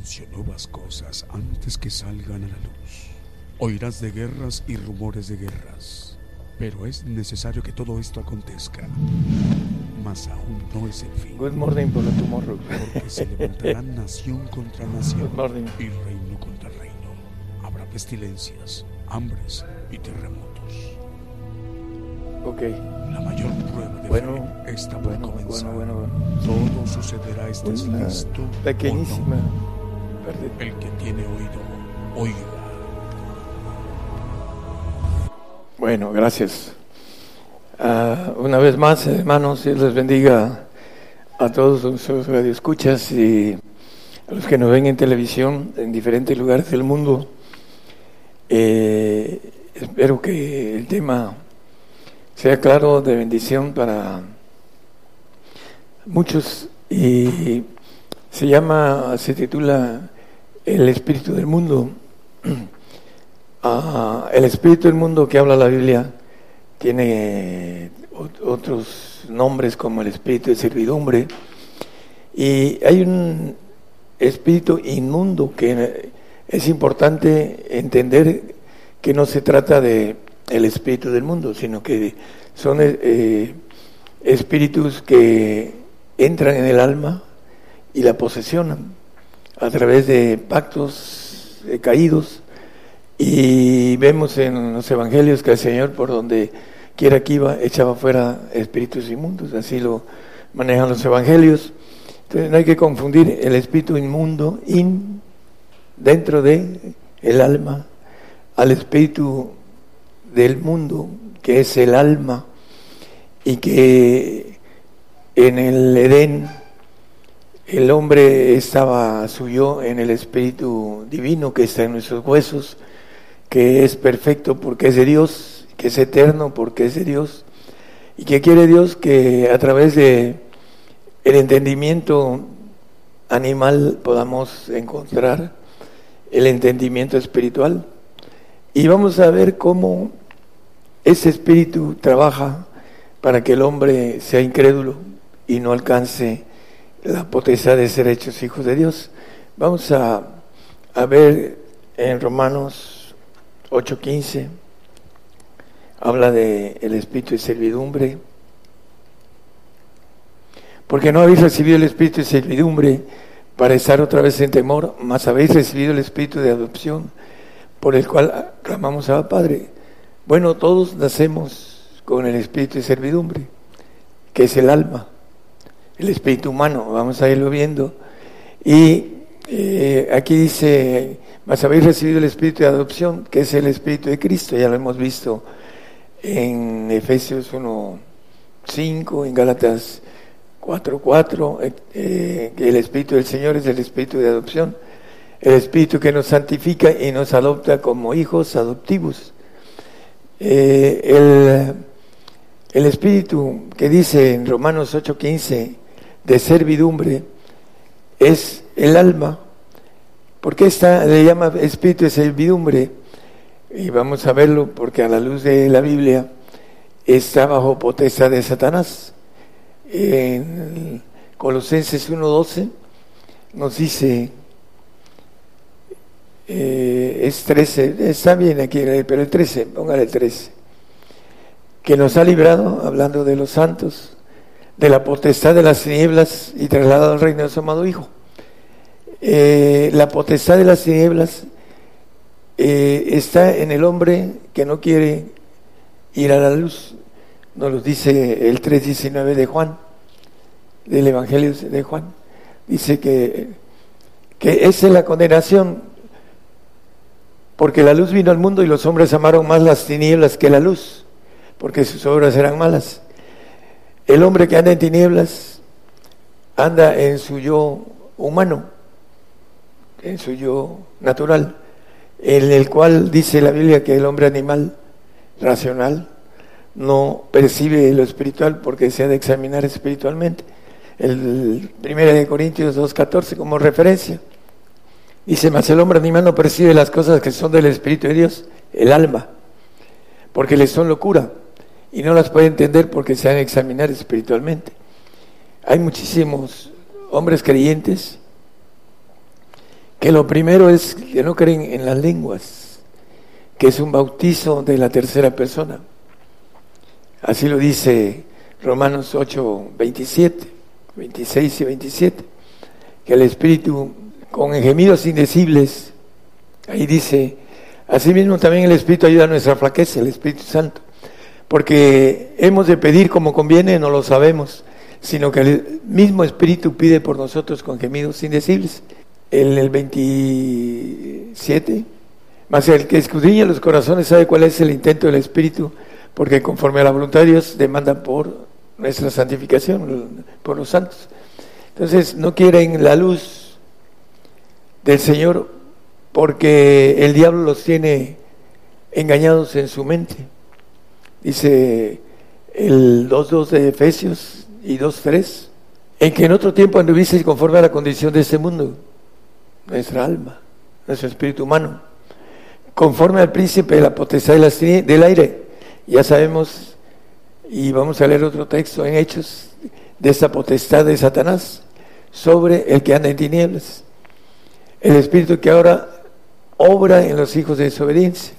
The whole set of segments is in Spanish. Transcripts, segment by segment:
Anuncio nuevas cosas antes que salgan a la luz. Oirás de guerras y rumores de guerras, pero es necesario que todo esto acontezca. Mas aún no es el fin, Good morning por tomorrow. porque se levantará nación contra nación Good morning. y reino contra reino. Habrá pestilencias, hambres y terremotos. ok. La mayor prueba de Bueno, fe está por bueno, comenzar. bueno, bueno, bueno. Todo sucederá, estés Una listo. o pequeñísima. no. El que tiene oído, oiga. Bueno, gracias. Ah, una vez más, hermanos, Dios les bendiga a todos nuestros radioescuchas y a los que nos ven en televisión en diferentes lugares del mundo. Eh, espero que el tema sea claro de bendición para muchos y se llama, se titula El espíritu del mundo. Ah, el espíritu del mundo que habla la Biblia tiene ot- otros nombres como el espíritu de servidumbre y hay un espíritu inmundo que es importante entender que no se trata de el espíritu del mundo, sino que son eh, espíritus que entran en el alma y la posesionan a través de pactos caídos y vemos en los evangelios que el Señor por donde quiera que iba echaba fuera espíritus inmundos, así lo manejan los evangelios. Entonces no hay que confundir el espíritu inmundo in dentro de el alma al espíritu del mundo que es el alma y que en el Edén el hombre estaba suyo en el espíritu divino que está en nuestros huesos que es perfecto porque es de Dios, que es eterno porque es de Dios, y que quiere Dios que a través de entendimiento animal podamos encontrar el entendimiento espiritual. Y vamos a ver cómo ese espíritu trabaja para que el hombre sea incrédulo y no alcance la potestad de ser hechos hijos de Dios. Vamos a, a ver en Romanos 8:15 habla de el espíritu de servidumbre. Porque no habéis recibido el espíritu de servidumbre para estar otra vez en temor, mas habéis recibido el espíritu de adopción por el cual clamamos a Padre. Bueno, todos nacemos con el espíritu de servidumbre, que es el alma, el espíritu humano, vamos a irlo viendo. Y eh, aquí dice, mas habéis recibido el espíritu de adopción, que es el espíritu de Cristo, ya lo hemos visto en Efesios 1.5, en Gálatas 4.4, eh, eh, que el espíritu del Señor es el espíritu de adopción, el espíritu que nos santifica y nos adopta como hijos adoptivos. Eh, el, el espíritu que dice en Romanos 8.15 de servidumbre es el alma. ¿Por qué está, le llama espíritu de servidumbre? Y vamos a verlo porque a la luz de la Biblia está bajo potestad de Satanás. En Colosenses 1.12 nos dice, eh, es 13, está bien aquí, pero el 13, póngale el 13, que nos ha librado, hablando de los santos, de la potestad de las tinieblas y trasladado al reino de su amado Hijo. Eh, la potestad de las tinieblas eh, está en el hombre que no quiere ir a la luz. Nos lo dice el 3.19 de Juan, del Evangelio de Juan. Dice que que esa es la condenación, porque la luz vino al mundo y los hombres amaron más las tinieblas que la luz, porque sus obras eran malas. El hombre que anda en tinieblas anda en su yo humano, en su yo natural, en el cual dice la Biblia que el hombre animal racional no percibe lo espiritual porque se ha de examinar espiritualmente. El 1 de Corintios 2.14 como referencia. Dice, mas el hombre animal no percibe las cosas que son del Espíritu de Dios, el alma, porque le son locura y no las puede entender porque se han de examinar espiritualmente. Hay muchísimos hombres creyentes que lo primero es que no creen en las lenguas, que es un bautizo de la tercera persona. Así lo dice Romanos 8, 27, 26 y 27, que el Espíritu con gemidos indecibles, ahí dice, asimismo también el Espíritu ayuda a nuestra flaqueza, el Espíritu Santo, porque hemos de pedir como conviene, no lo sabemos, sino que el mismo Espíritu pide por nosotros con gemidos indecibles. En el 27, más el que escudriña los corazones sabe cuál es el intento del Espíritu, porque conforme a la voluntad de Dios demanda por nuestra santificación, por los santos. Entonces no quieren la luz del Señor porque el diablo los tiene engañados en su mente. Dice el 2.2 de Efesios y 2.3, en que en otro tiempo anduvisteis conforme a la condición de este mundo, nuestra alma, nuestro espíritu humano, conforme al príncipe de la potestad del aire. Ya sabemos, y vamos a leer otro texto en Hechos, de esa potestad de Satanás sobre el que anda en tinieblas. El espíritu que ahora obra en los hijos de desobediencia.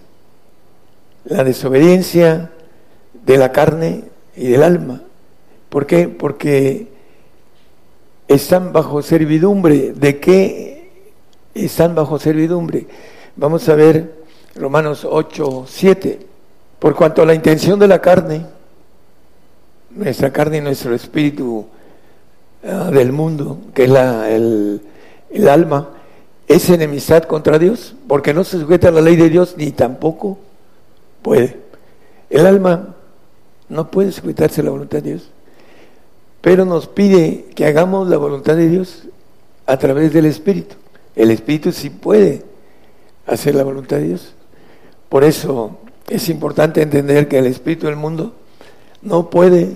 La desobediencia de la carne y del alma. ¿Por qué? Porque están bajo servidumbre. ¿De qué están bajo servidumbre? Vamos a ver Romanos 8, 7. Por cuanto a la intención de la carne, nuestra carne y nuestro espíritu ah, del mundo, que es la, el, el alma, es enemistad contra Dios, porque no se sujeta a la ley de Dios ni tampoco puede. El alma no puede sujetarse a la voluntad de Dios, pero nos pide que hagamos la voluntad de Dios a través del Espíritu. El Espíritu sí puede hacer la voluntad de Dios. Por eso es importante entender que el Espíritu del mundo no puede,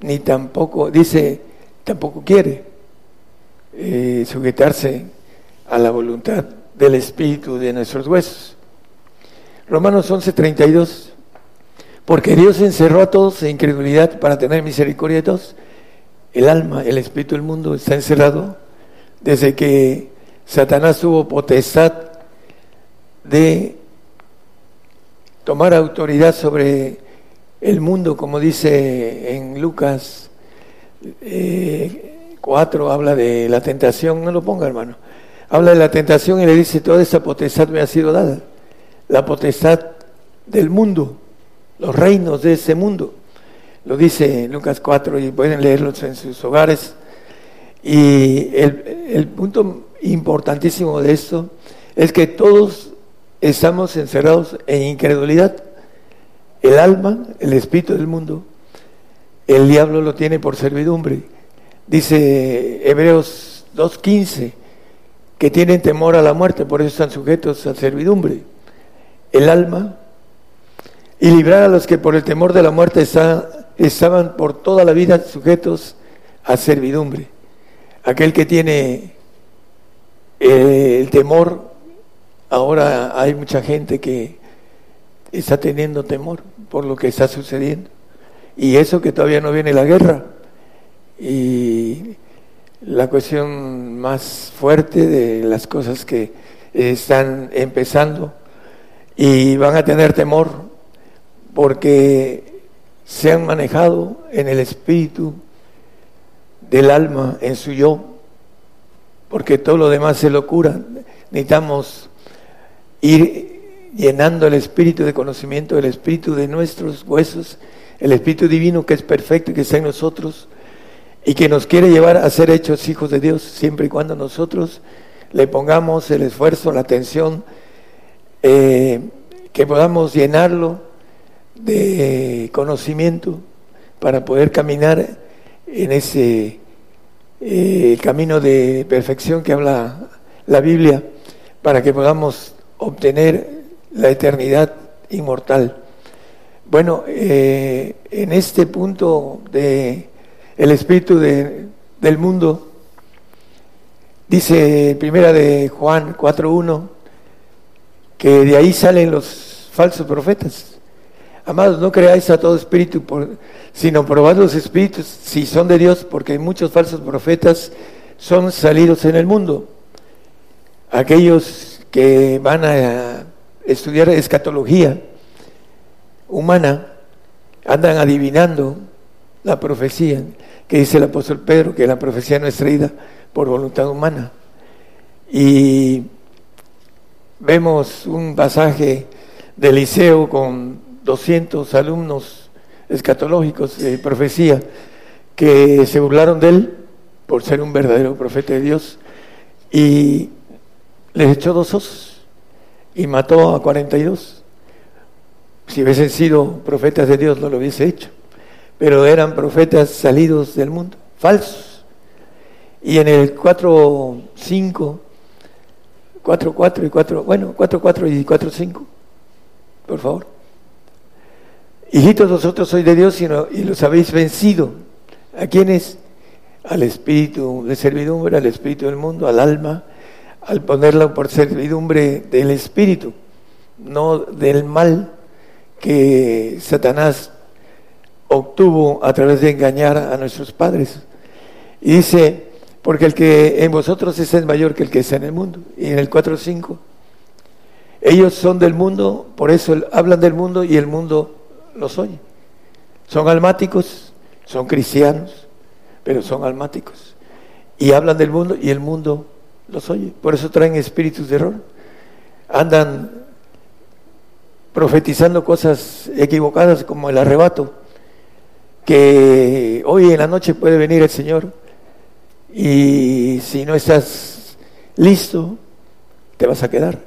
ni tampoco, dice, tampoco quiere eh, sujetarse a la voluntad del Espíritu de nuestros huesos. Romanos 11:32, porque Dios encerró a todos en incredulidad para tener misericordia de todos. El alma, el espíritu del mundo está encerrado. Desde que Satanás tuvo potestad de tomar autoridad sobre el mundo, como dice en Lucas eh, 4, habla de la tentación, no lo ponga hermano, habla de la tentación y le dice, toda esa potestad me ha sido dada, la potestad del mundo, los reinos de ese mundo. Lo dice Lucas 4 y pueden leerlos en sus hogares. Y el, el punto importantísimo de esto es que todos estamos encerrados en incredulidad. El alma, el espíritu del mundo, el diablo lo tiene por servidumbre. Dice Hebreos 2.15 que tienen temor a la muerte, por eso están sujetos a servidumbre. El alma y librar a los que por el temor de la muerte estaban por toda la vida sujetos a servidumbre. Aquel que tiene eh, el temor, ahora hay mucha gente que está teniendo temor por lo que está sucediendo. Y eso que todavía no viene la guerra. Y la cuestión más fuerte de las cosas que están empezando y van a tener temor porque se han manejado en el espíritu del alma, en su yo, porque todo lo demás es locura. Necesitamos ir llenando el espíritu de conocimiento, el espíritu de nuestros huesos, el espíritu divino que es perfecto y que está en nosotros y que nos quiere llevar a ser hechos hijos de Dios siempre y cuando nosotros le pongamos el esfuerzo, la atención, eh, que podamos llenarlo de conocimiento para poder caminar en ese eh, camino de perfección que habla la Biblia, para que podamos obtener la eternidad inmortal. Bueno, eh, en este punto de el espíritu de, del mundo, dice primera de Juan 4.1, que de ahí salen los falsos profetas. Amados, no creáis a todo espíritu, sino probad los espíritus si son de Dios, porque muchos falsos profetas son salidos en el mundo. Aquellos que van a estudiar escatología humana andan adivinando la profecía que dice el apóstol Pedro, que la profecía no es traída por voluntad humana. Y vemos un pasaje de Liceo con 200 alumnos escatológicos de profecía que se burlaron de él por ser un verdadero profeta de Dios y les echó dos osos y mató a 42. Si hubiesen sido profetas de Dios no lo hubiese hecho pero eran profetas salidos del mundo, falsos. Y en el 4, 5, 4, 4 y 4, bueno, 4, 4 y 4, 5, por favor. Hijitos, vosotros sois de Dios y, los habéis vencido. ¿A quiénes? Al espíritu de servidumbre, al espíritu del mundo, al alma, al ponerlo por servidumbre del espíritu, no del mal que Satanás obtuvo a través de engañar a nuestros padres. Y dice, porque el que en vosotros es mayor que el que está en el mundo. Y en el 4.5, ellos son del mundo, por eso hablan del mundo y el mundo los oye. Son almáticos, son cristianos, pero son almáticos. Y hablan del mundo y el mundo los oye. Por eso traen espíritus de error. Andan profetizando cosas equivocadas como el arrebato que hoy en la noche puede venir el Señor y si no estás listo, te vas a quedar.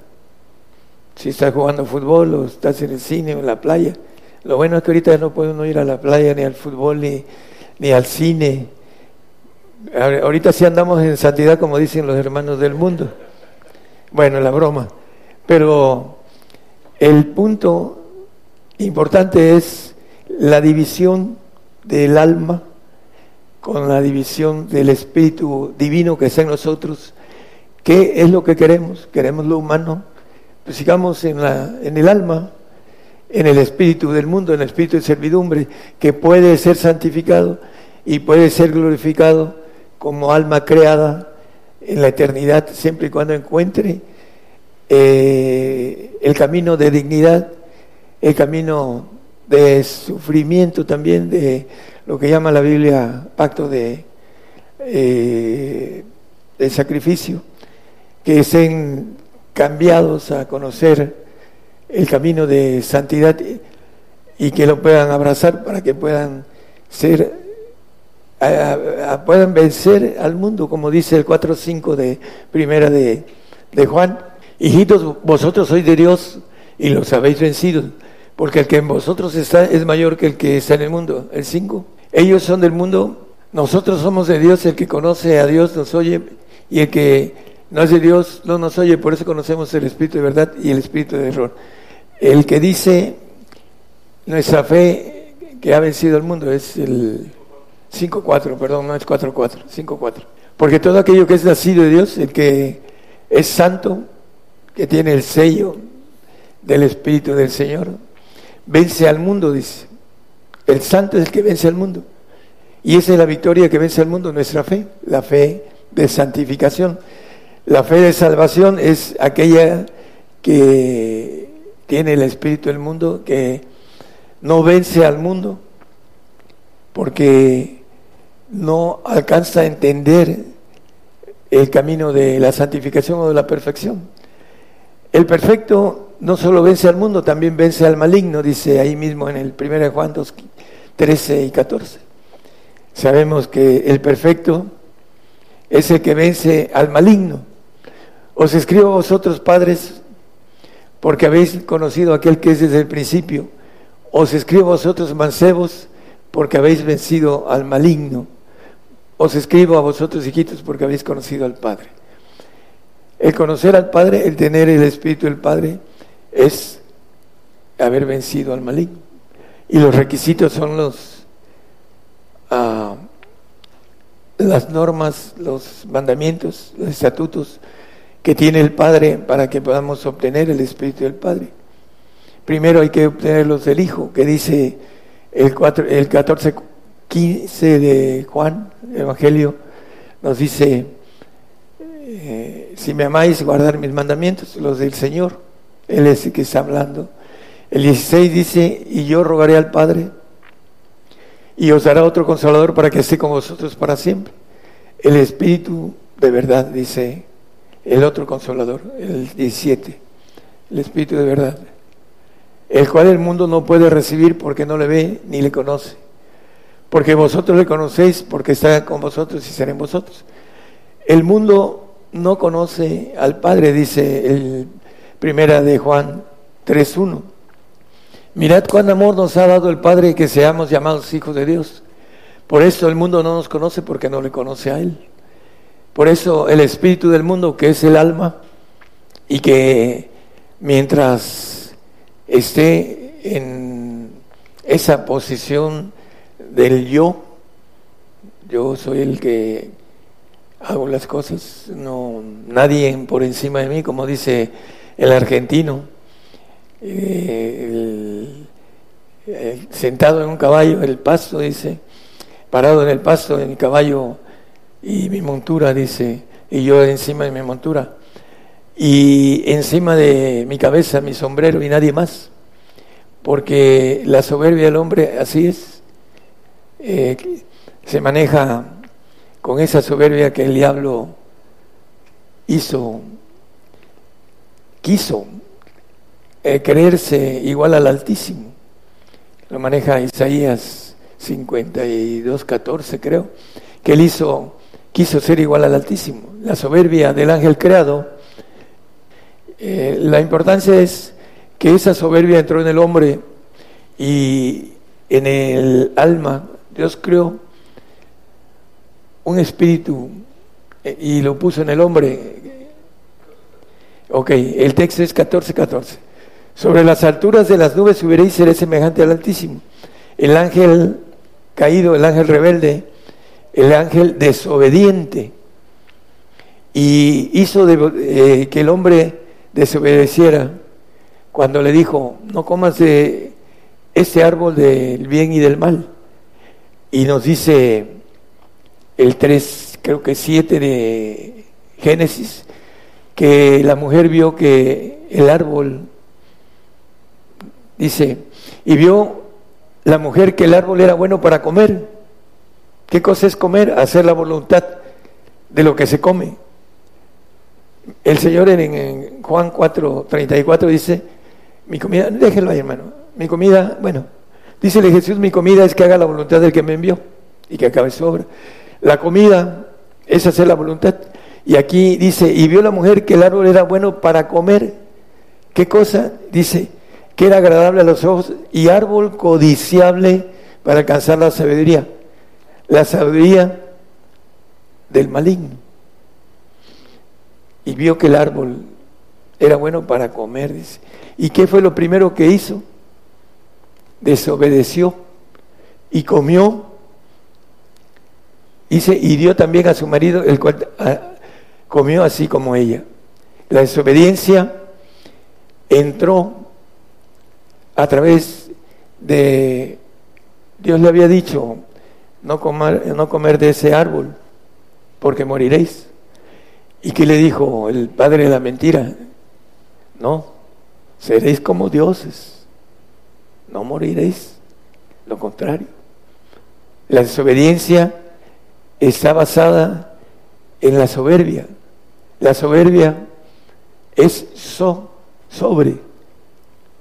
Si estás jugando fútbol o estás en el cine en la playa, lo bueno es que ahorita no puede uno ir a la playa ni al fútbol ni, ni al cine. Ahorita sí andamos en santidad como dicen los hermanos del mundo. Bueno, la broma. Pero el punto importante es la división del alma con la división del espíritu divino que está en nosotros. ¿Qué es lo que queremos? ¿Queremos lo humano? Pues sigamos en, la, en el alma, en el espíritu del mundo, en el espíritu de servidumbre, que puede ser santificado y puede ser glorificado como alma creada en la eternidad, siempre y cuando encuentre eh, el camino de dignidad, el camino de sufrimiento también, de lo que llama la Biblia pacto de, eh, de sacrificio, que sean cambiados a conocer el camino de santidad y que lo puedan abrazar para que puedan ser puedan vencer al mundo, como dice el 4.5 de primera de, de Juan. Hijitos, vosotros sois de Dios y los habéis vencido porque el que en vosotros está es mayor que el que está en el mundo. El 5. Ellos son del mundo, nosotros somos de Dios, el que conoce a Dios nos oye y el que no es de Dios no nos oye, por eso conocemos el espíritu de verdad y el espíritu de error. El que dice nuestra fe que ha vencido el mundo es el 5.4, perdón, no es 4.4, 5.4. Porque todo aquello que es nacido de Dios, el que es santo, que tiene el sello del Espíritu del Señor, vence al mundo, dice. El santo es el que vence al mundo. Y esa es la victoria que vence al mundo, nuestra fe, la fe de santificación. La fe de salvación es aquella que tiene el espíritu del mundo, que no vence al mundo, porque no alcanza a entender el camino de la santificación o de la perfección. El perfecto no solo vence al mundo, también vence al maligno, dice ahí mismo en el 1 Juan 2, 13 y 14. Sabemos que el perfecto es el que vence al maligno, Os escribo a vosotros, padres, porque habéis conocido aquel que es desde el principio. Os escribo a vosotros, mancebos, porque habéis vencido al maligno. Os escribo a vosotros, hijitos, porque habéis conocido al Padre. El conocer al Padre, el tener el Espíritu del Padre, es haber vencido al maligno. Y los requisitos son los ah, las normas, los mandamientos, los estatutos que tiene el Padre para que podamos obtener el Espíritu del Padre. Primero hay que obtenerlos del Hijo, que dice el, 4, el 14, 15 de Juan, Evangelio, nos dice, eh, si me amáis, guardar mis mandamientos, los del Señor. Él es el que está hablando. El 16 dice, y yo rogaré al Padre y os dará otro consolador para que esté con vosotros para siempre. El Espíritu de verdad, dice el otro consolador, el 17, el Espíritu de verdad, el cual el mundo no puede recibir porque no le ve ni le conoce, porque vosotros le conocéis porque está con vosotros y será en vosotros. El mundo no conoce al Padre, dice el primera de Juan 3.1 Mirad cuán amor nos ha dado el Padre que seamos llamados hijos de Dios. Por eso el mundo no nos conoce porque no le conoce a Él. Por eso el espíritu del mundo, que es el alma, y que mientras esté en esa posición del yo, yo soy el que hago las cosas, no nadie por encima de mí, como dice el argentino, eh, sentado en un caballo, el pasto, dice, parado en el pasto, en mi caballo y mi montura, dice, y yo encima de mi montura, y encima de mi cabeza mi sombrero y nadie más, porque la soberbia del hombre así es, eh, se maneja con esa soberbia que el diablo hizo, quiso eh, creerse igual al Altísimo. Lo maneja Isaías 52, 14 creo, que él hizo, quiso ser igual al Altísimo. La soberbia del ángel creado, eh, la importancia es que esa soberbia entró en el hombre y en el alma, Dios creó un espíritu eh, y lo puso en el hombre. Ok, el texto es 14, 14. Sobre las alturas de las nubes subiréis y seré semejante al Altísimo. El ángel caído, el ángel rebelde, el ángel desobediente. Y hizo eh, que el hombre desobedeciera cuando le dijo, no comas de este árbol del bien y del mal. Y nos dice el 3, creo que 7 de Génesis, que la mujer vio que el árbol Dice, y vio la mujer que el árbol era bueno para comer. ¿Qué cosa es comer? Hacer la voluntad de lo que se come. El Señor en, Juan 4, 34 dice, mi comida, déjenlo ahí hermano, mi comida, bueno, dícele Jesús, mi comida es que haga la voluntad del que me envió y que acabe su obra. La comida es hacer la voluntad. Y aquí dice, y vio la mujer que el árbol era bueno para comer. ¿Qué cosa? Dice, que era agradable a los ojos y árbol codiciable para alcanzar la sabiduría. La sabiduría del maligno. Y vio que el árbol era bueno para comer. ¿Y qué fue lo primero que hizo? Desobedeció y comió. Dice, y dio también a su marido, el cual ah, comió así como ella. La desobediencia entró a través de, Dios le había dicho, no comer, no comer de ese árbol, porque moriréis. ¿Y qué le dijo el padre de la mentira? No, seréis como dioses, no moriréis, lo contrario. La desobediencia está basada en la soberbia. La soberbia es so, sobre,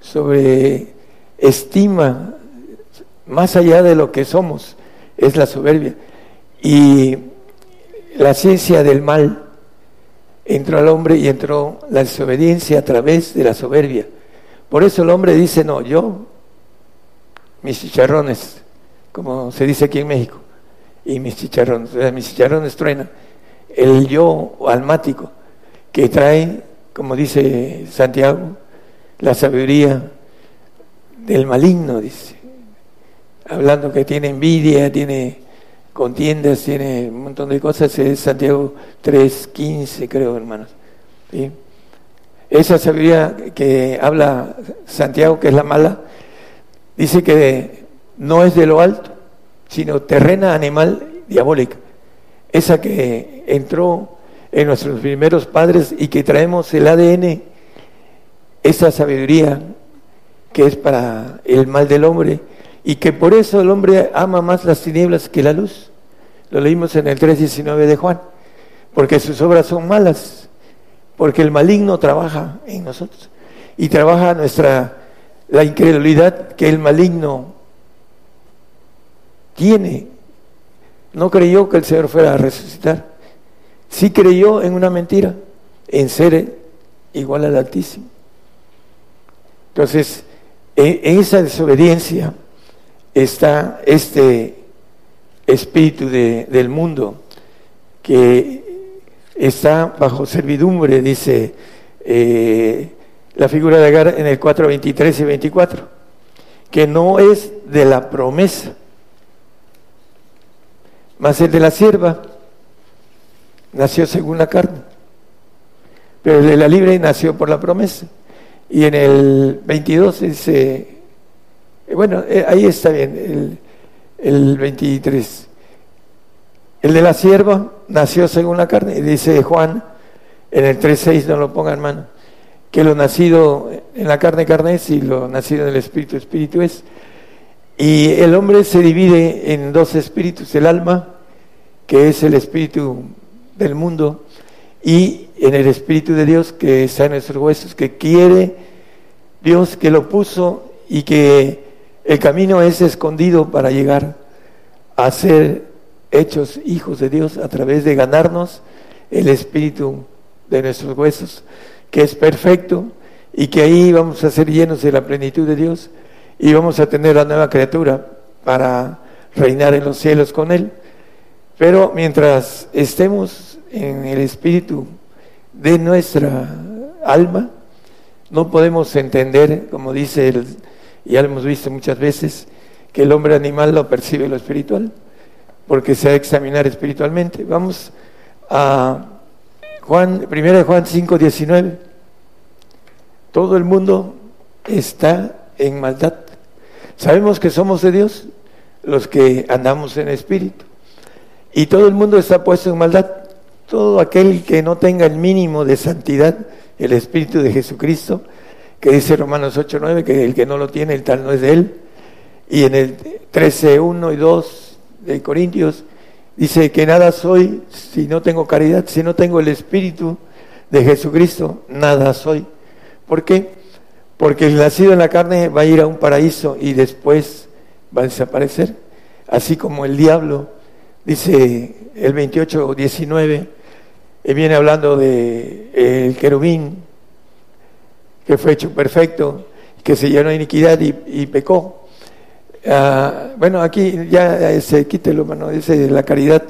sobre estima más allá de lo que somos, es la soberbia. Y la ciencia del mal entró al hombre y entró la desobediencia a través de la soberbia. Por eso el hombre dice, no, yo, mis chicharrones, como se dice aquí en México, y mis chicharrones, mis chicharrones truenan. El yo almático, que trae, como dice Santiago, la sabiduría del maligno, dice, hablando que tiene envidia, tiene contiendas, tiene un montón de cosas, es Santiago 3.15, creo, hermanos. Esa sabiduría que habla Santiago, que es la mala, dice que no es de lo alto, sino terrena, animal, diabólica. Esa que entró en nuestros primeros padres y que traemos el ADN, esa sabiduría que es para el mal del hombre y que por eso el hombre ama más las tinieblas que la luz. Lo leímos en el 3.19 de Juan, porque sus obras son malas, porque el maligno trabaja en nosotros y trabaja nuestra la incredulidad que el maligno tiene. No creyó que el Señor fuera a resucitar. Sí creyó en una mentira, en ser igual al Altísimo. Entonces, en esa desobediencia está este espíritu de, del mundo que está bajo servidumbre, dice eh, la figura de Agar en el 4, 23 y 24, que no es de la promesa, más el de la sierva nació según la carne, pero el de la libre nació por la promesa. Y en el 22 dice, bueno, eh, ahí está bien, el, el 23. El de la sierva nació según la carne, dice Juan en el 3.6, no lo ponga hermano, que lo nacido en la carne, carne es, y lo nacido en el espíritu, espíritu es. Y el hombre se divide en dos espíritus, el alma, que es el espíritu del mundo, y en el espíritu de Dios que está en nuestros huesos, que quiere Dios que lo puso y que el camino es escondido para llegar a ser hechos hijos de Dios a través de ganarnos el espíritu de nuestros huesos, que es perfecto y que ahí vamos a ser llenos de la plenitud de Dios y vamos a tener la nueva criatura para reinar en los cielos con Él. Pero mientras estemos en el espíritu de nuestra alma, no podemos entender, como dice el, ya lo hemos visto muchas veces, que el hombre animal lo percibe lo espiritual, porque se ha de examinar espiritualmente. Vamos a Juan, 1 Juan 5, 19. Todo el mundo está en maldad. Sabemos que somos de Dios los que andamos en espíritu. Y todo el mundo está puesto en maldad. Todo aquel que no tenga el mínimo de santidad, el espíritu de Jesucristo, que dice Romanos 8, 9, que el que no lo tiene, el tal no es de él. Y en el 13, 1 y 2 de Corintios, dice que nada soy si no tengo caridad, si no tengo el espíritu de Jesucristo, nada soy. ¿Por qué? Porque el nacido en la carne va a ir a un paraíso y después va a desaparecer. Así como el diablo, dice el 28, 19, y viene hablando de el querubín que fue hecho perfecto, que se llenó de iniquidad y, pecó. Ah, bueno, aquí ya se quítelo, mano, dice la caridad.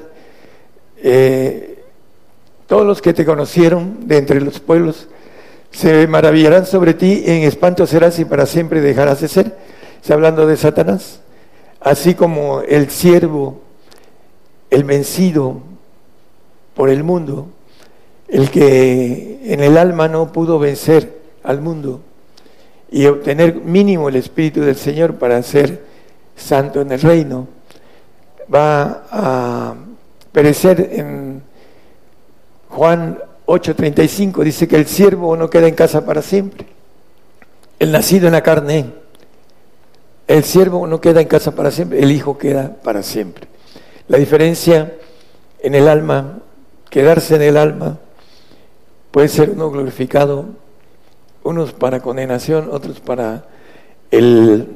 Eh, todos los que te conocieron de entre los pueblos se maravillarán sobre ti, en espanto serás y para siempre dejarás de ser. Está hablando de Satanás. Así como el siervo, el vencido por el mundo, el que en el alma no pudo vencer al mundo y obtener mínimo el Espíritu del Señor para ser santo en el reino, va a perecer en Juan 8:35, dice que el siervo no queda en casa para siempre, el nacido en la carne, el siervo no queda en casa para siempre, el hijo queda para siempre. La diferencia en el alma, quedarse en el alma, puede ser uno glorificado unos para condenación, otros para el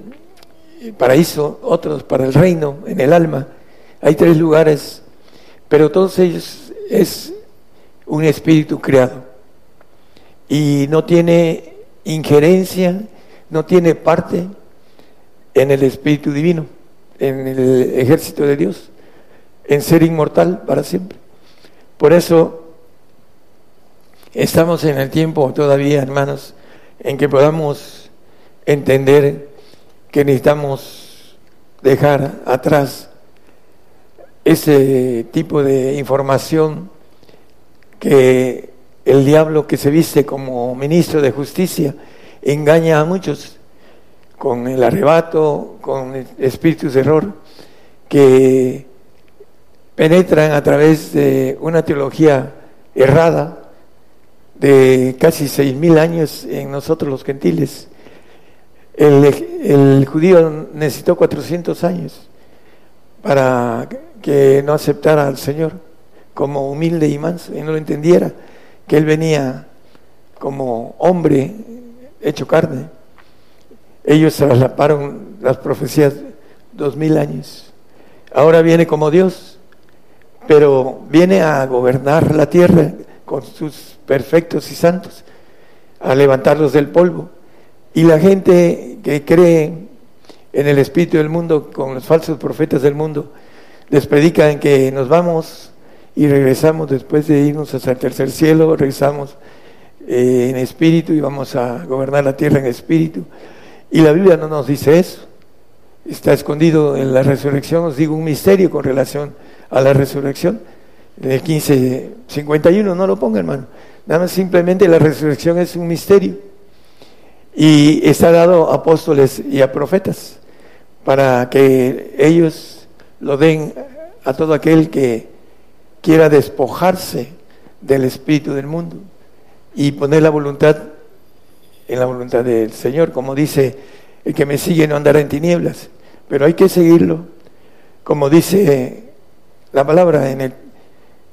paraíso, otros para el reino, en el alma. Hay tres lugares, pero todos ellos es un espíritu creado y no tiene injerencia, no tiene parte en el espíritu divino, en el ejército de Dios, en ser inmortal para siempre. Por eso estamos en el tiempo todavía, hermanos, en que podamos entender que necesitamos dejar atrás ese tipo de información que el diablo que se viste como ministro de justicia engaña a muchos con el arrebato, con espíritus de error que penetran a través de una teología errada de casi seis mil años en nosotros los gentiles. El, el judío necesitó 400 años para que no aceptara al Señor como humilde y manso y no lo entendiera, que Él venía como hombre hecho carne. Ellos traslaparon las profecías dos mil años. Ahora viene como Dios, pero viene a gobernar la tierra con sus perfectos y santos, a levantarlos del polvo. Y la gente que cree en el espíritu del mundo, con los falsos profetas del mundo, les predican que nos vamos y regresamos después de irnos hasta el tercer cielo, regresamos eh, en espíritu y vamos a gobernar la tierra en espíritu. Y la Biblia no nos dice eso. Está escondido en la resurrección, os digo un misterio con relación a la resurrección. En el 1551, no lo ponga hermano. Nada más simplemente la resurrección es un misterio. Y está dado a apóstoles y a profetas para que ellos lo den a todo aquel que quiera despojarse del espíritu del mundo y poner la voluntad en la voluntad del Señor, como dice, el que me sigue no andará en tinieblas, pero hay que seguirlo, como dice la palabra en, el,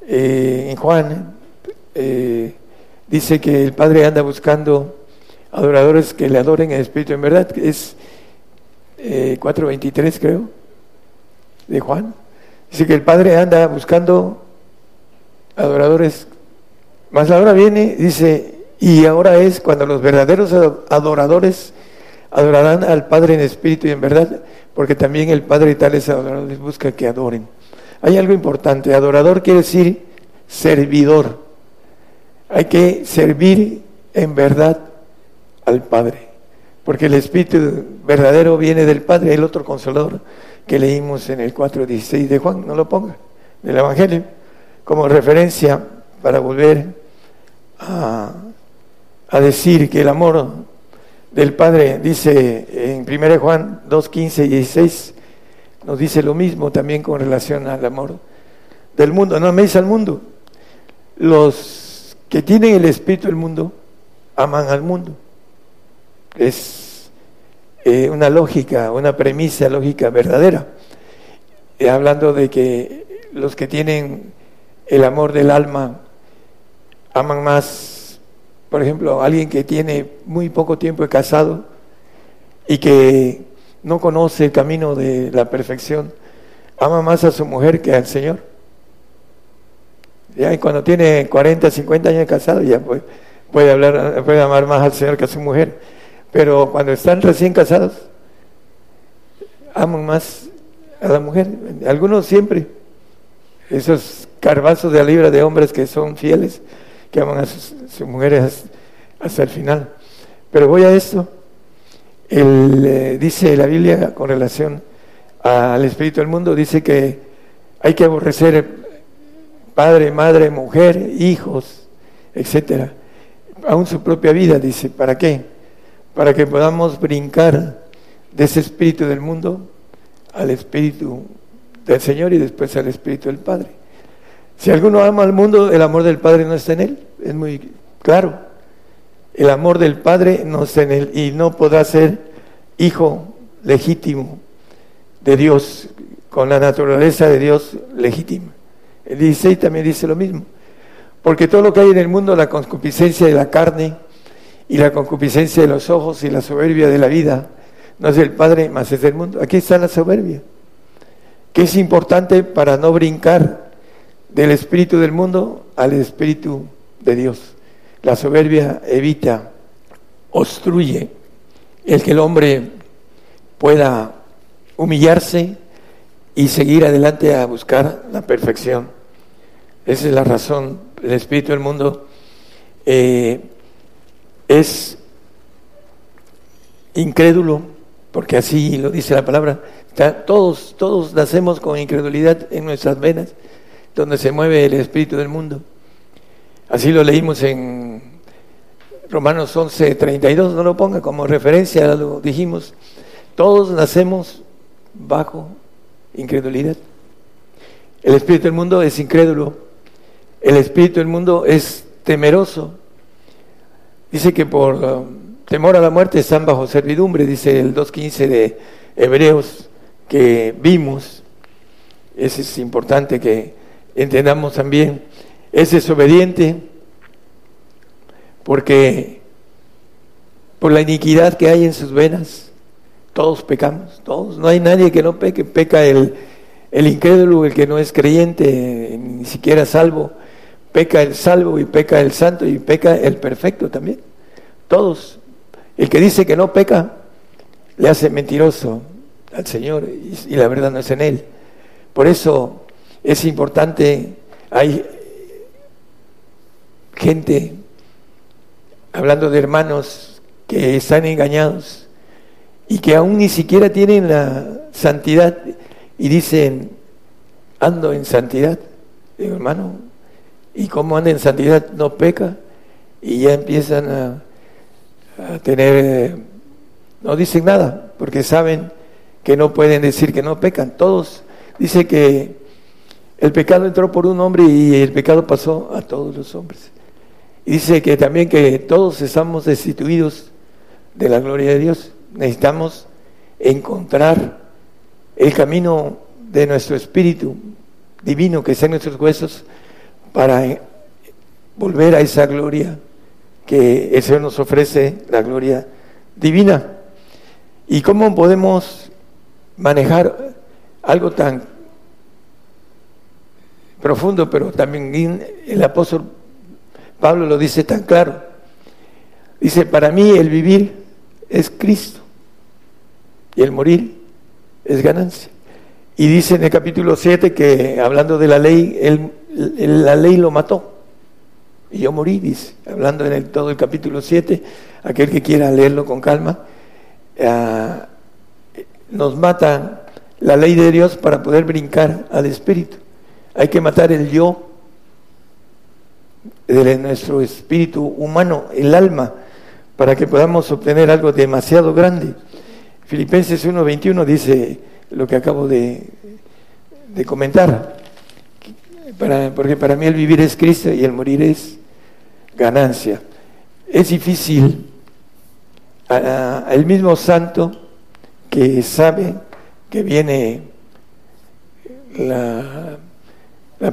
eh, en Juan, eh, dice que el Padre anda buscando adoradores que le adoren en espíritu en verdad, es eh, 4.23 creo, de Juan, dice que el Padre anda buscando adoradores, más ahora viene, dice, y ahora es cuando los verdaderos adoradores adorarán al Padre en espíritu y en verdad, porque también el Padre y tales adoradores busca que adoren. Hay algo importante, adorador quiere decir servidor. Hay que servir en verdad al Padre, porque el Espíritu verdadero viene del Padre, el otro consolador que leímos en el 4.16 de Juan, no lo ponga, del Evangelio, como referencia para volver a decir que el amor del Padre, dice en 1 Juan 2, 15 y 16, nos dice lo mismo también con relación al amor del mundo. No améis al mundo. Los que tienen el espíritu del mundo aman al mundo. Es eh, una lógica, una premisa lógica verdadera. Eh, hablando de que los que tienen el amor del alma aman más por ejemplo, alguien que tiene muy poco tiempo de casado y que no conoce el camino de la perfección, ama más a su mujer que al Señor. Ya, cuando tiene 40, 50 años casado, ya puede, puede, hablar, puede amar más al Señor que a su mujer. Pero cuando están recién casados, aman más a la mujer. Algunos siempre, esos carbazos de libra de hombres que son fieles, que aman a sus, mujeres hasta el final. Pero voy a esto. Eh, dice la Biblia con relación al espíritu del mundo, dice que hay que aborrecer padre, madre, mujer, hijos, etcétera. Aún su propia vida, dice, ¿para qué? Para que podamos brincar de ese espíritu del mundo al espíritu del Señor y después al espíritu del Padre. Si alguno ama al mundo, el amor del Padre no está en él. Es muy claro. El amor del Padre no está en él y no podrá ser hijo legítimo de Dios, con la naturaleza de Dios legítima. El 16 también dice lo mismo. Porque todo lo que hay en el mundo, la concupiscencia de la carne y la concupiscencia de los ojos y la soberbia de la vida, no es del Padre, más es del mundo. Aquí está la soberbia, que es importante para no brincar del espíritu del mundo al espíritu de Dios. La soberbia evita, obstruye el que el hombre pueda humillarse y seguir adelante a buscar la perfección. Esa es la razón. El espíritu del mundo eh, es incrédulo, porque así lo dice la palabra. todos, todos nacemos con incredulidad en nuestras venas, donde se mueve el espíritu del mundo. Así lo leímos en Romanos 11, 32, no lo ponga como referencia, lo dijimos. Todos nacemos bajo incredulidad. El espíritu del mundo es incrédulo. El espíritu del mundo es temeroso. Dice que por um, temor a la muerte están bajo servidumbre, dice el 2.15 de Hebreos que vimos. Es importante que entendamos también. Es desobediente porque por la iniquidad que hay en sus venas, todos pecamos, todos. No hay nadie que no peque. Peca el, el incrédulo, el que no es creyente, ni siquiera salvo. Peca el salvo y peca el santo y peca el perfecto también. Todos. El que dice que no peca, le hace mentiroso al Señor y, la verdad no es en él. Por eso es importante, hay gente hablando de hermanos que están engañados y que aún ni siquiera tienen la santidad y dicen, ando en santidad. Hermano, ¿y cómo anda en santidad? No peca y ya empiezan a, tener, no dicen nada, porque saben que no pueden decir que no pecan. Todos, dice que el pecado entró por un hombre y el pecado pasó a todos los hombres. Dice que también que todos estamos destituidos de la gloria de Dios. Necesitamos encontrar el camino de nuestro espíritu divino que está en nuestros huesos para volver a esa gloria que el Señor nos ofrece, la gloria divina. ¿Y cómo podemos manejar algo tan profundo, pero también el apóstol Pablo lo dice tan claro. Dice, para mí el vivir es Cristo y el morir es ganancia. Y dice en el capítulo 7 que hablando de la ley, él, la ley lo mató. Y yo morí, dice, hablando en el, todo el capítulo 7, aquel que quiera leerlo con calma, uh, nos mata la ley de Dios para poder brincar al Espíritu. Hay que matar el yo de nuestro espíritu humano, el alma, para que podamos obtener algo demasiado grande. Filipenses 1.21 dice lo que acabo de comentar, para, porque para mí el vivir es Cristo y el morir es ganancia. Es difícil el mismo santo que sabe que viene la,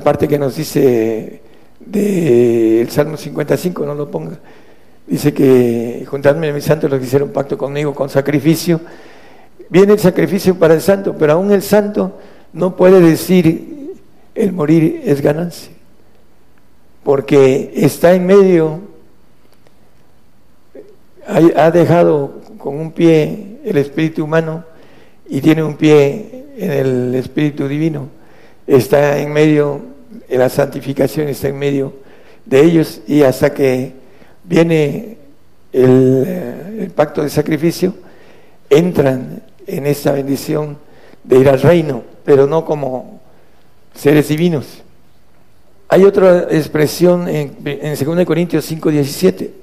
parte que nos dice del Salmo 55, no lo ponga. Dice que juntadme a mis santos los que hicieron pacto conmigo con sacrificio. Viene el sacrificio para el santo, pero aún el santo no puede decir el morir es ganancia, porque está en medio, ha dejado con un pie el espíritu humano y tiene un pie en el espíritu divino. Está en medio la santificación está en medio de ellos y hasta que viene el, el pacto de sacrificio, entran en esa bendición de ir al reino, pero no como seres divinos. Hay otra expresión en, en 2 Corintios 5, 17.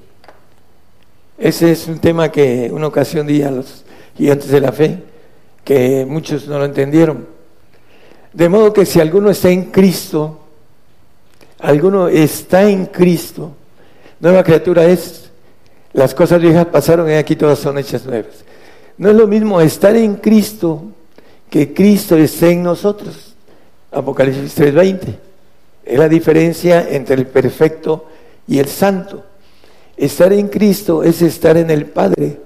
Ese es un tema que una ocasión di a los gigantes de la fe, que muchos no lo entendieron. De modo que si alguno está en Cristo, alguno está en Cristo, nueva criatura es, las cosas viejas pasaron y aquí todas son hechas nuevas. No es lo mismo estar en Cristo que Cristo esté en nosotros. Apocalipsis 3:20. Es la diferencia entre el perfecto y el santo. Estar en Cristo es estar en el Padre.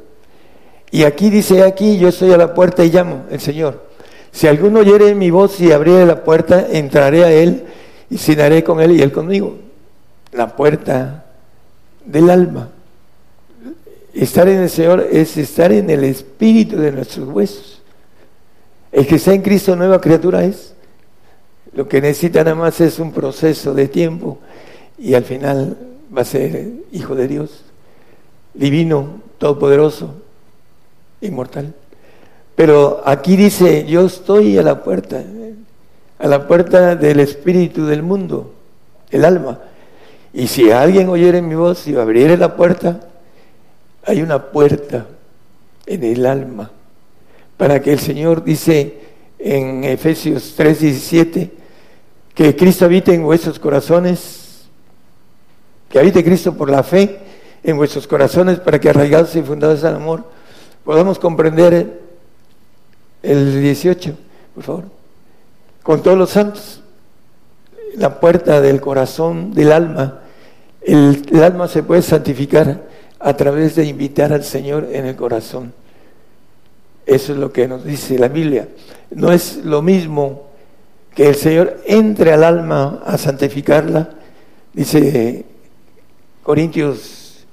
Y aquí dice, aquí yo estoy a la puerta y llamo, el Señor. Si alguno oyere mi voz y abriere la puerta, entraré a él y cenaré con él y él conmigo. La puerta del alma. Estar en el Señor es estar en el espíritu de nuestros huesos. El que está en Cristo nueva criatura es. Lo que necesita nada más es un proceso de tiempo y al final va a ser hijo de Dios, divino, todopoderoso, inmortal. Pero aquí dice, yo estoy a la puerta, a la puerta del espíritu del mundo, el alma. Y si alguien oyere mi voz y abriere la puerta, hay una puerta en el alma para que el Señor dice en Efesios 3:17 que Cristo habite en vuestros corazones, que habite Cristo por la fe en vuestros corazones para que arraigados y fundados en amor podamos comprender el 18, por favor, con todos los santos, la puerta del corazón, del alma, el, el alma se puede santificar a través de invitar al Señor en el corazón. Eso es lo que nos dice la Biblia. No es lo mismo que el Señor entre al alma a santificarla, dice Corintios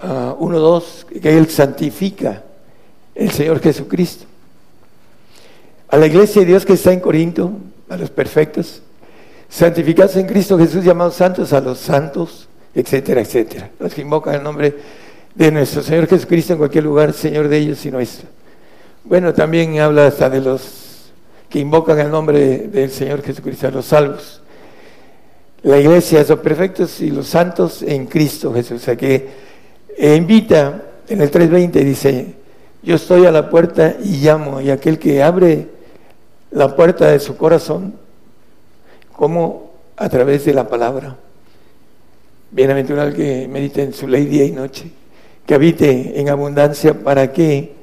1.2, ah, que Él santifica el Señor Jesucristo. A la iglesia de Dios que está en Corinto, a los perfectos, santificados en Cristo Jesús, llamados santos, a los santos, etcétera, etcétera. Los que invocan el nombre de nuestro Señor Jesucristo en cualquier lugar, Señor de ellos y nuestro. Bueno, también habla hasta de los que invocan el nombre del Señor Jesucristo, los salvos. La iglesia, los perfectos y los santos en Cristo Jesús. O sea que eh, invita en el 3.20, dice, yo estoy a la puerta y llamo, y aquel que abre la puerta de su corazón, como a través de la palabra. Bienaventurado el que medite en su ley día y noche, que habite en abundancia para que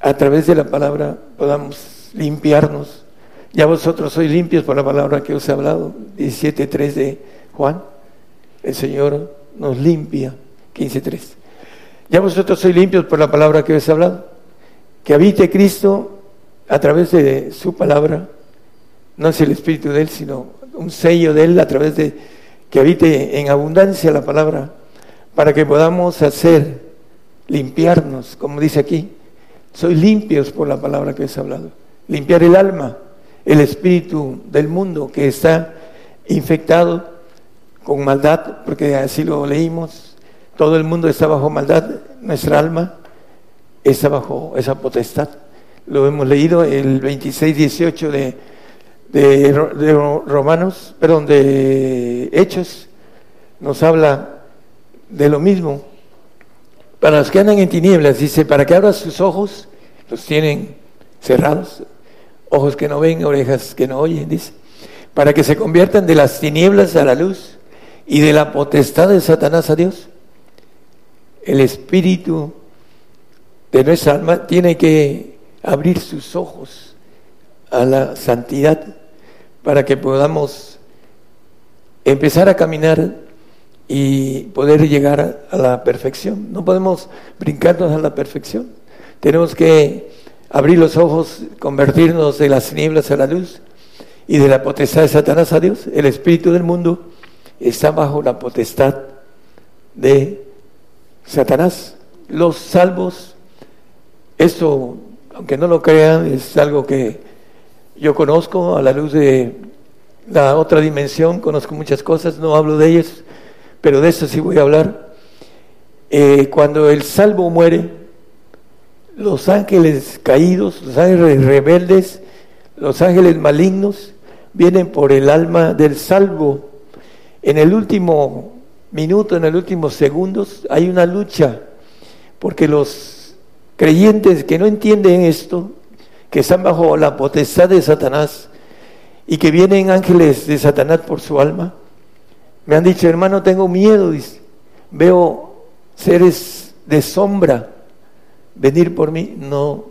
a través de la palabra podamos limpiarnos. Ya vosotros sois limpios por la palabra que os he hablado, 17.3 de Juan. El Señor nos limpia, 15.3. Ya vosotros sois limpios por la palabra que os he hablado. Que habite Cristo a través de su palabra, no es el Espíritu de Él, sino un sello de Él a través de que habite en abundancia la palabra, para que podamos hacer, limpiarnos, como dice aquí, soy limpios por la palabra que has hablado, limpiar el alma, el espíritu del mundo que está infectado con maldad, porque así lo leímos, todo el mundo está bajo maldad, nuestra alma está bajo esa potestad. Lo hemos leído el 26, 18 de de, Romanos, perdón, de Hechos, nos habla de lo mismo. Para los que andan en tinieblas, dice, para que abran sus ojos, los tienen cerrados, ojos que no ven, orejas que no oyen, dice, para que se conviertan de las tinieblas a la luz y de la potestad de Satanás a Dios. El espíritu de nuestra alma tiene que abrir sus ojos a la santidad para que podamos empezar a caminar y poder llegar a la perfección. No podemos brincarnos a la perfección. Tenemos que abrir los ojos, convertirnos de las tinieblas a la luz y de la potestad de Satanás a Dios. El espíritu del mundo está bajo la potestad de Satanás. Los salvos, esto, aunque no lo crean, es algo que yo conozco a la luz de la otra dimensión, conozco muchas cosas, no hablo de ellas, pero de eso sí voy a hablar. Eh, cuando el salvo muere, los ángeles caídos, los ángeles rebeldes, los ángeles malignos, vienen por el alma del salvo. En el último minuto, en el último segundos, hay una lucha, porque los creyentes que no entienden esto, que están bajo la potestad de Satanás y que vienen ángeles de Satanás por su alma, me han dicho, hermano, tengo miedo, veo seres de sombra venir por mí. No,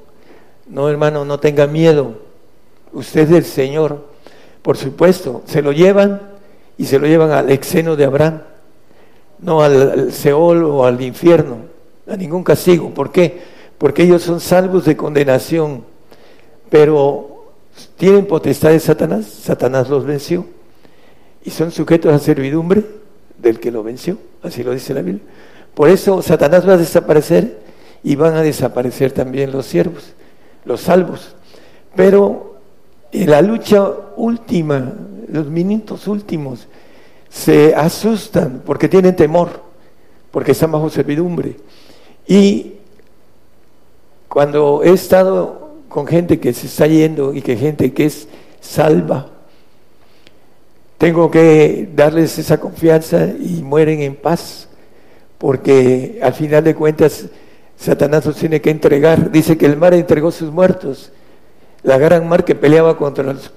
no, hermano, no tenga miedo. Usted es el Señor. Por supuesto, se lo llevan y se lo llevan al exeno de Abraham, no al, Seol o al infierno, a ningún castigo. ¿Por qué? Porque ellos son salvos de condenación pero tienen potestad de Satanás, Satanás los venció. y son sujetos a servidumbre del que lo venció, así lo dice la Biblia. Por eso Satanás va a desaparecer y van a desaparecer también los siervos, los salvos. Pero en la lucha última, los minutos últimos, se asustan porque tienen temor, porque están bajo servidumbre. Y cuando he estado con gente que se está yendo y que gente que es salva, tengo que darles esa confianza y mueren en paz, porque al final de cuentas Satanás los tiene que entregar. Dice que el mar entregó sus muertos, la gran mar que peleaba contra los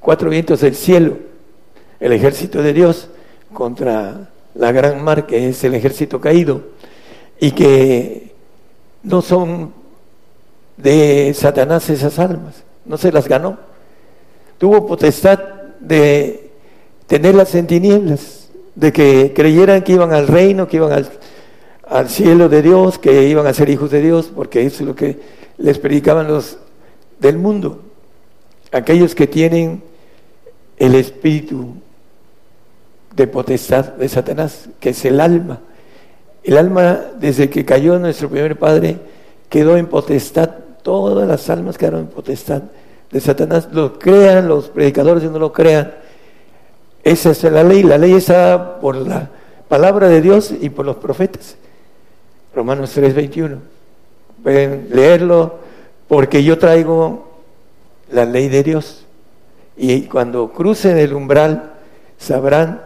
cuatro vientos del cielo, el ejército de Dios, contra la gran mar que es el ejército caído, y que no son de Satanás esas almas, no se las ganó. Tuvo potestad de tenerlas en tinieblas, de que creyeran que iban al reino, que iban al, al cielo de Dios, que iban a ser hijos de Dios, porque eso es lo que les predicaban los del mundo, aquellos que tienen el espíritu de potestad de Satanás, que es el alma. El alma, desde que cayó nuestro primer padre, quedó en potestad, todas las almas quedaron en potestad de Satanás, lo crean los predicadores y no lo crean, esa es la ley. La ley está por la palabra de Dios y por los profetas. Romanos 3:21. Pueden leerlo porque yo traigo la ley de Dios. Y cuando crucen el umbral sabrán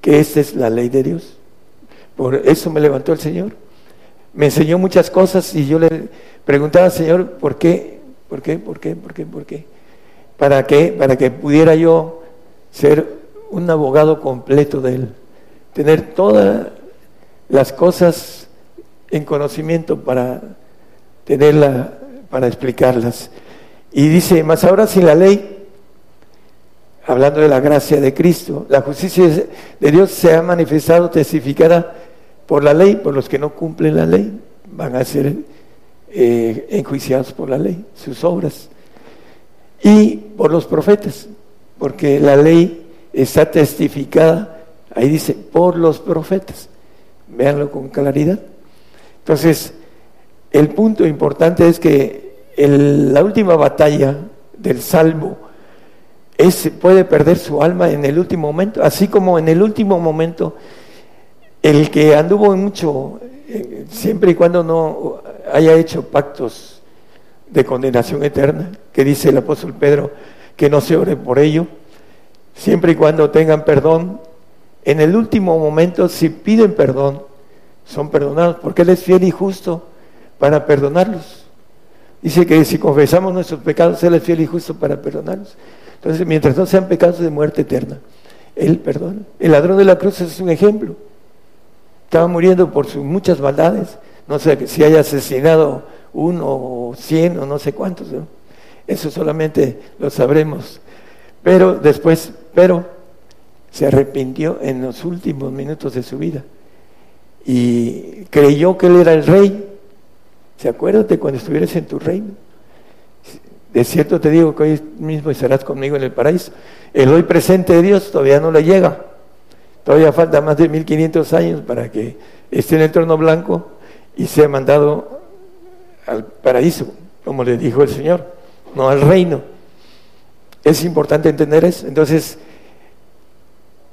que esta es la ley de Dios. Por eso me levantó el Señor. Me enseñó muchas cosas y yo le preguntaba al Señor, ¿por qué? ¿Por qué? ¿Por qué? ¿Por qué? ¿Por qué? ¿Para qué? Para que pudiera yo ser un abogado completo de Él, tener todas las cosas en conocimiento para tenerla, para explicarlas. Y dice, más ahora sin la ley, hablando de la gracia de Cristo, la justicia de Dios se ha manifestado, testificada por la ley, por los que no cumplen la ley, van a ser eh, enjuiciados por la ley, sus obras, y por los profetas, porque la ley está testificada, ahí dice, por los profetas. Véanlo con claridad. Entonces, el punto importante es que la última batalla del salvo es, puede perder su alma en el último momento, así como en el último momento el que anduvo mucho, eh, siempre y cuando no haya hecho pactos de condenación eterna, que dice el apóstol Pedro que no se ore por ello, siempre y cuando tengan perdón. En el último momento, si piden perdón, son perdonados, porque Él es fiel y justo para perdonarlos. Dice que si confesamos nuestros pecados, Él es fiel y justo para perdonarlos. Entonces, mientras no sean pecados de muerte eterna, Él perdona. El ladrón de la cruz es un ejemplo. Estaba muriendo por sus muchas maldades. No sé si haya asesinado uno o cien o no sé cuántos. Eso solamente lo sabremos pero después, pero se arrepintió en los últimos minutos de su vida y creyó que él era el rey. ¿Se acuérdate cuando estuvieras en tu reino? De cierto te digo que hoy mismo estarás conmigo en el paraíso. El hoy presente de Dios todavía no le llega. Todavía falta más de 1500 años para que esté en el trono blanco y sea mandado al paraíso, como le dijo el Señor, no al reino. Es importante entender eso. Entonces,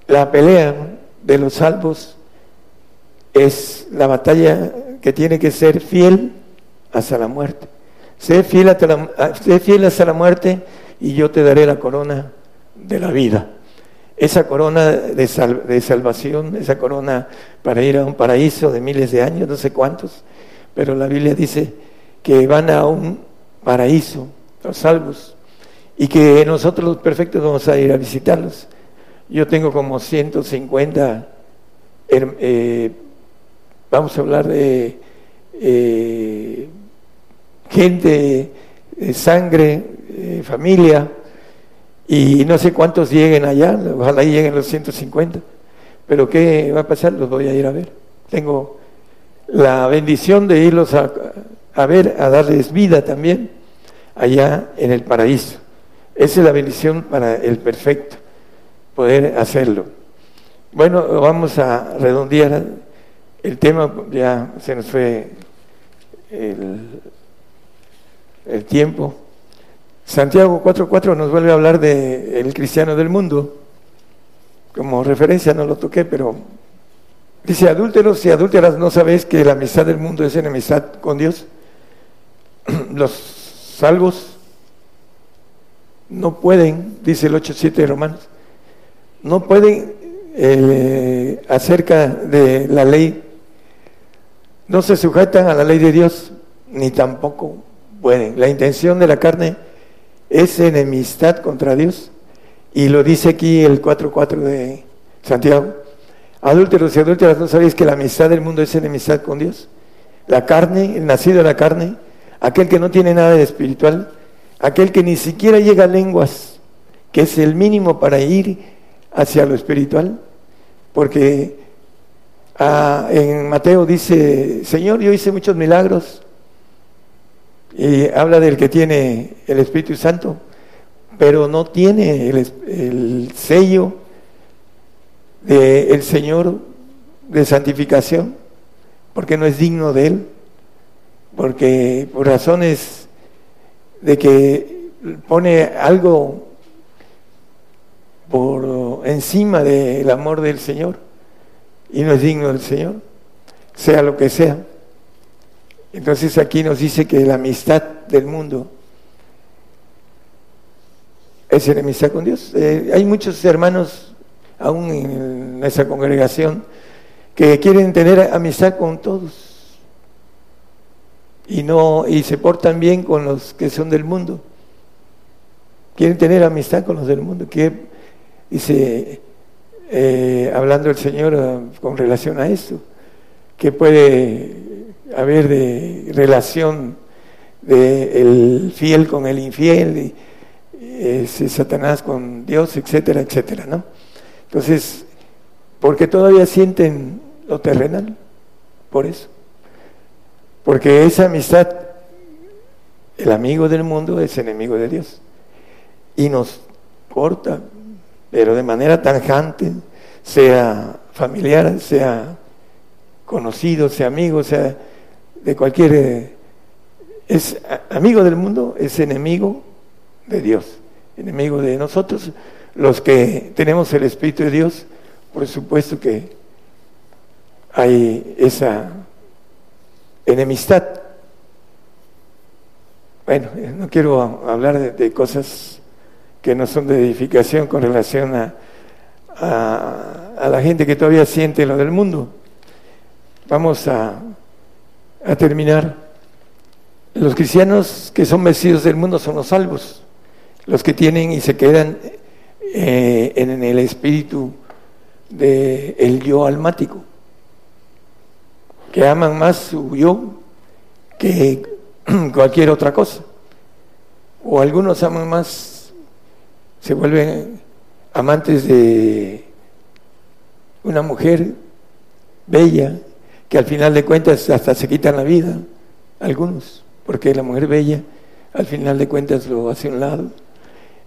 la pelea de los salvos es la batalla que tiene que ser fiel hasta la muerte. Sé fiel hasta la, ah, fiel hasta la muerte y yo te daré la corona de la vida. Esa corona de, de salvación, esa corona para ir a un paraíso de miles de años, no sé cuántos, pero la Biblia dice que van a un paraíso, los salvos, y que nosotros los perfectos vamos a ir a visitarlos. Yo tengo como 150, eh, vamos a hablar de eh, gente, de sangre, eh, familia, y no sé cuántos lleguen allá, ojalá lleguen los 150, pero ¿qué va a pasar? Los voy a ir a ver. Tengo la bendición de irlos a, a ver, a darles vida también allá en el paraíso. Esa es la bendición para el perfecto. poder hacerlo. Bueno, vamos a redondear el tema, ya se nos fue el, el tiempo. Santiago 4.4 nos vuelve a hablar de cristiano del mundo. Como referencia no lo toqué, pero dice, adúlteros y adúlteras, ¿no sabéis que la amistad del mundo es enemistad con Dios? Los salvos no pueden, dice el 8.7 de Romanos, no pueden eh, acerca de la ley, no se sujetan a la ley de Dios, ni tampoco pueden. La intención de la carne es enemistad contra Dios. Y lo dice aquí el 4.4 de Santiago. Adúlteros y adúlteras, ¿no sabéis que la amistad del mundo es enemistad con Dios? La carne, el nacido de la carne, aquel que no tiene nada de espiritual, aquel que ni siquiera llega a lenguas, que es el mínimo para ir hacia lo espiritual, porque ah, en Mateo dice, Señor, yo hice muchos milagros, y habla del que tiene el Espíritu Santo, pero no tiene el, el sello del Señor de santificación, porque no es digno de Él, porque por razones de que pone algo por encima del amor del Señor y no es digno del Señor, sea lo que sea. Entonces aquí nos dice que la amistad del mundo es enemistad con Dios. Eh, hay muchos hermanos, aún en nuestra congregación, que quieren tener amistad con todos y no y se portan bien con los que son del mundo. Quieren tener amistad con los del mundo. Que dice, eh, hablando el Señor eh, con relación a esto, que puede haber de relación de el fiel con el infiel, y, ese Satanás con Dios, etcétera, etcétera, ¿no? Entonces, porque todavía sienten lo terrenal, por eso. Porque esa amistad, el amigo del mundo es enemigo de Dios. Y nos corta, pero de manera tanjante, sea familiar, sea conocido, sea amigo, sea de cualquier... eh, es amigo del mundo, es enemigo de Dios, enemigo de nosotros. Los que tenemos el Espíritu de Dios, por supuesto que hay esa enemistad. Bueno, eh, no quiero hablar de cosas que no son de edificación con relación a, a, la gente que todavía siente lo del mundo. Vamos a, a terminar. Los cristianos que son vencidos del mundo son los salvos, los que tienen y se quedan eh, en el espíritu del el yo almático, que aman más su yo que cualquier otra cosa. O algunos aman más, se vuelven amantes de una mujer bella, que al final de cuentas hasta se quitan la vida, algunos, porque la mujer bella al final de cuentas lo hace a un lado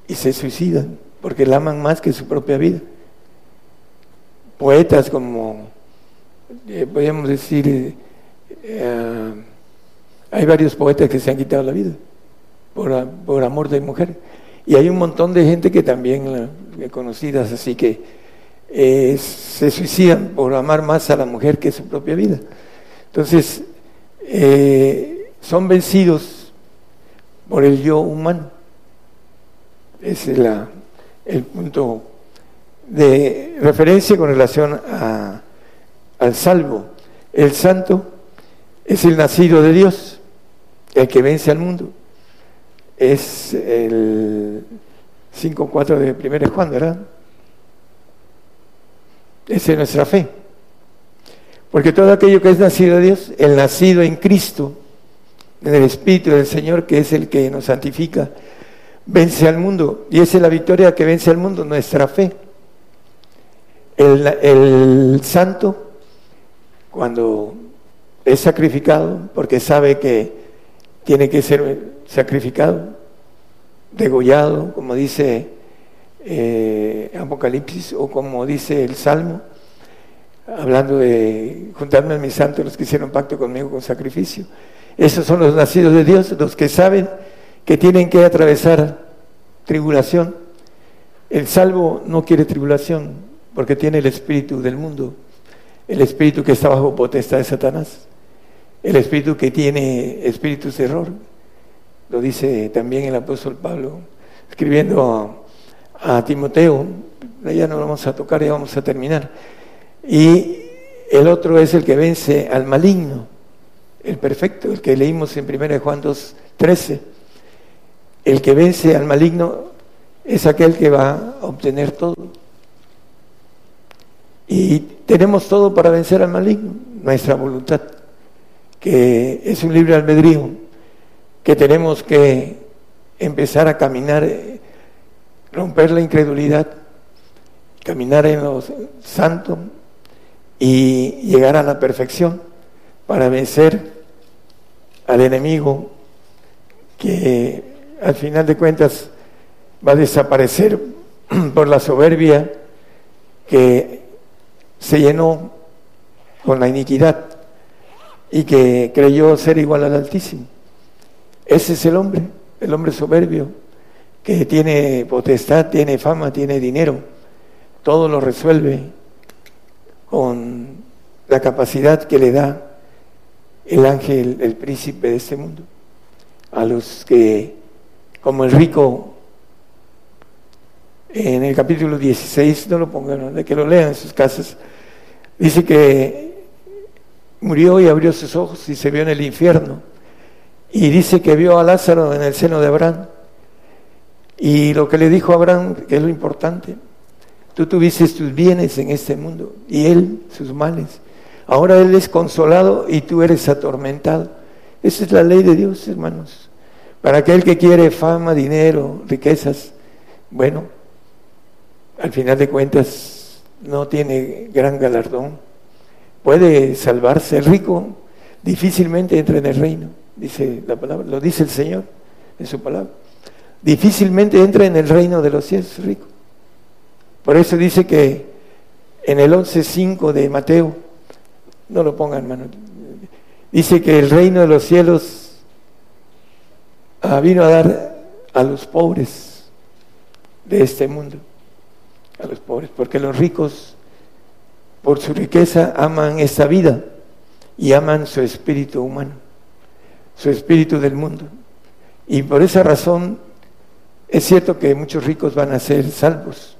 y se suicidan, porque la aman más que su propia vida. Poetas como, eh, podríamos decir, eh, hay varios poetas que se han quitado la vida por, por amor de mujer. Y hay un montón de gente que también, eh, conocidas, así que eh, se suicidan por amar más a la mujer que su propia vida. Entonces, eh, son vencidos por el yo humano. Ese es la- el punto de referencia con relación a- al salvo. El santo es el nacido de Dios, el que vence al mundo. Es el 5.4 de 1 Juan, ¿verdad? Esa es nuestra fe. Porque todo aquello que es nacido de Dios, el nacido en Cristo, en el Espíritu del Señor, que es el que nos santifica, vence al mundo. Y esa es la victoria que vence al mundo, nuestra fe. El, el santo, cuando es sacrificado, porque sabe que tiene que ser sacrificado, degollado, como dice eh, Apocalipsis o como dice el Salmo, hablando de juntarme a mis santos los que hicieron pacto conmigo con sacrificio. Esos son los nacidos de Dios, los que saben que tienen que atravesar tribulación. El salvo no quiere tribulación porque tiene el espíritu del mundo, el espíritu que está bajo potestad de Satanás, el espíritu que tiene espíritus de error. Lo dice también el apóstol Pablo, escribiendo a, Timoteo, ya no vamos a tocar, ya vamos a terminar. Y el otro es el que vence al maligno, el perfecto, el que leímos en 1 Juan 2, 13. El que vence al maligno es aquel que va a obtener todo. Y tenemos todo para vencer al maligno, nuestra voluntad, que es un libre albedrío, que tenemos que empezar a caminar, romper la incredulidad, caminar en lo santo, y llegar a la perfección para vencer al enemigo que al final de cuentas va a desaparecer por la soberbia que se llenó con la iniquidad y que creyó ser igual al Altísimo. Ese es el hombre, el hombre soberbio, que tiene potestad, tiene fama, tiene dinero, todo lo resuelve con la capacidad que le da el ángel, el príncipe de este mundo, a los que, como el rico, en el capítulo 16, no lo pongan, de que lo lean en sus casas, dice que murió y abrió sus ojos y se vio en el infierno, y dice que vio a Lázaro en el seno de Abraham, y lo que le dijo Abraham, es lo importante, Tú tuviste tus bienes en este mundo y él sus males. Ahora él es consolado y tú eres atormentado. Esa es la ley de Dios, hermanos. Para aquel que quiere fama, dinero, riquezas, bueno, al final de cuentas no tiene gran galardón. Puede salvarse. El rico difícilmente entra en el reino, dice la palabra, lo dice el Señor en su palabra. Difícilmente entra en el reino de los cielos, rico. Por eso dice que en el 11.5 de Mateo, no lo pongan hermano, dice que el reino de los cielos ah, vino a dar a los pobres de este mundo, a los pobres, porque los ricos por su riqueza aman esta vida y aman su espíritu humano, su espíritu del mundo. Y por esa razón es cierto que muchos ricos van a ser salvos,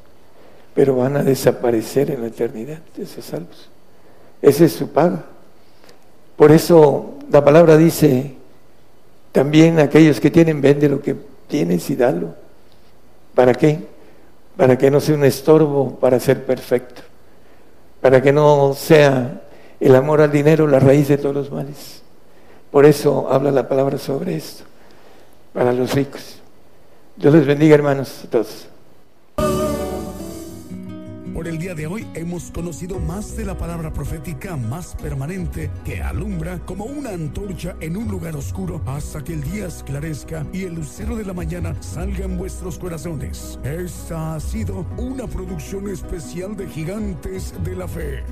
pero van a desaparecer en la eternidad, esos salvos. Esa es su paga. Por eso la palabra dice, también aquellos que tienen, vende lo que tienes y dalo. ¿Para qué? Para que no sea un estorbo para ser perfecto. Para que no sea el amor al dinero la raíz de todos los males. Por eso habla la palabra sobre esto, para los ricos. Dios les bendiga, hermanos, a todos. Por el día de hoy hemos conocido más de la palabra profética más permanente que alumbra como una antorcha en un lugar oscuro hasta que el día esclarezca y el lucero de la mañana salga en vuestros corazones. Esta ha sido una producción especial de Gigantes de la Fe.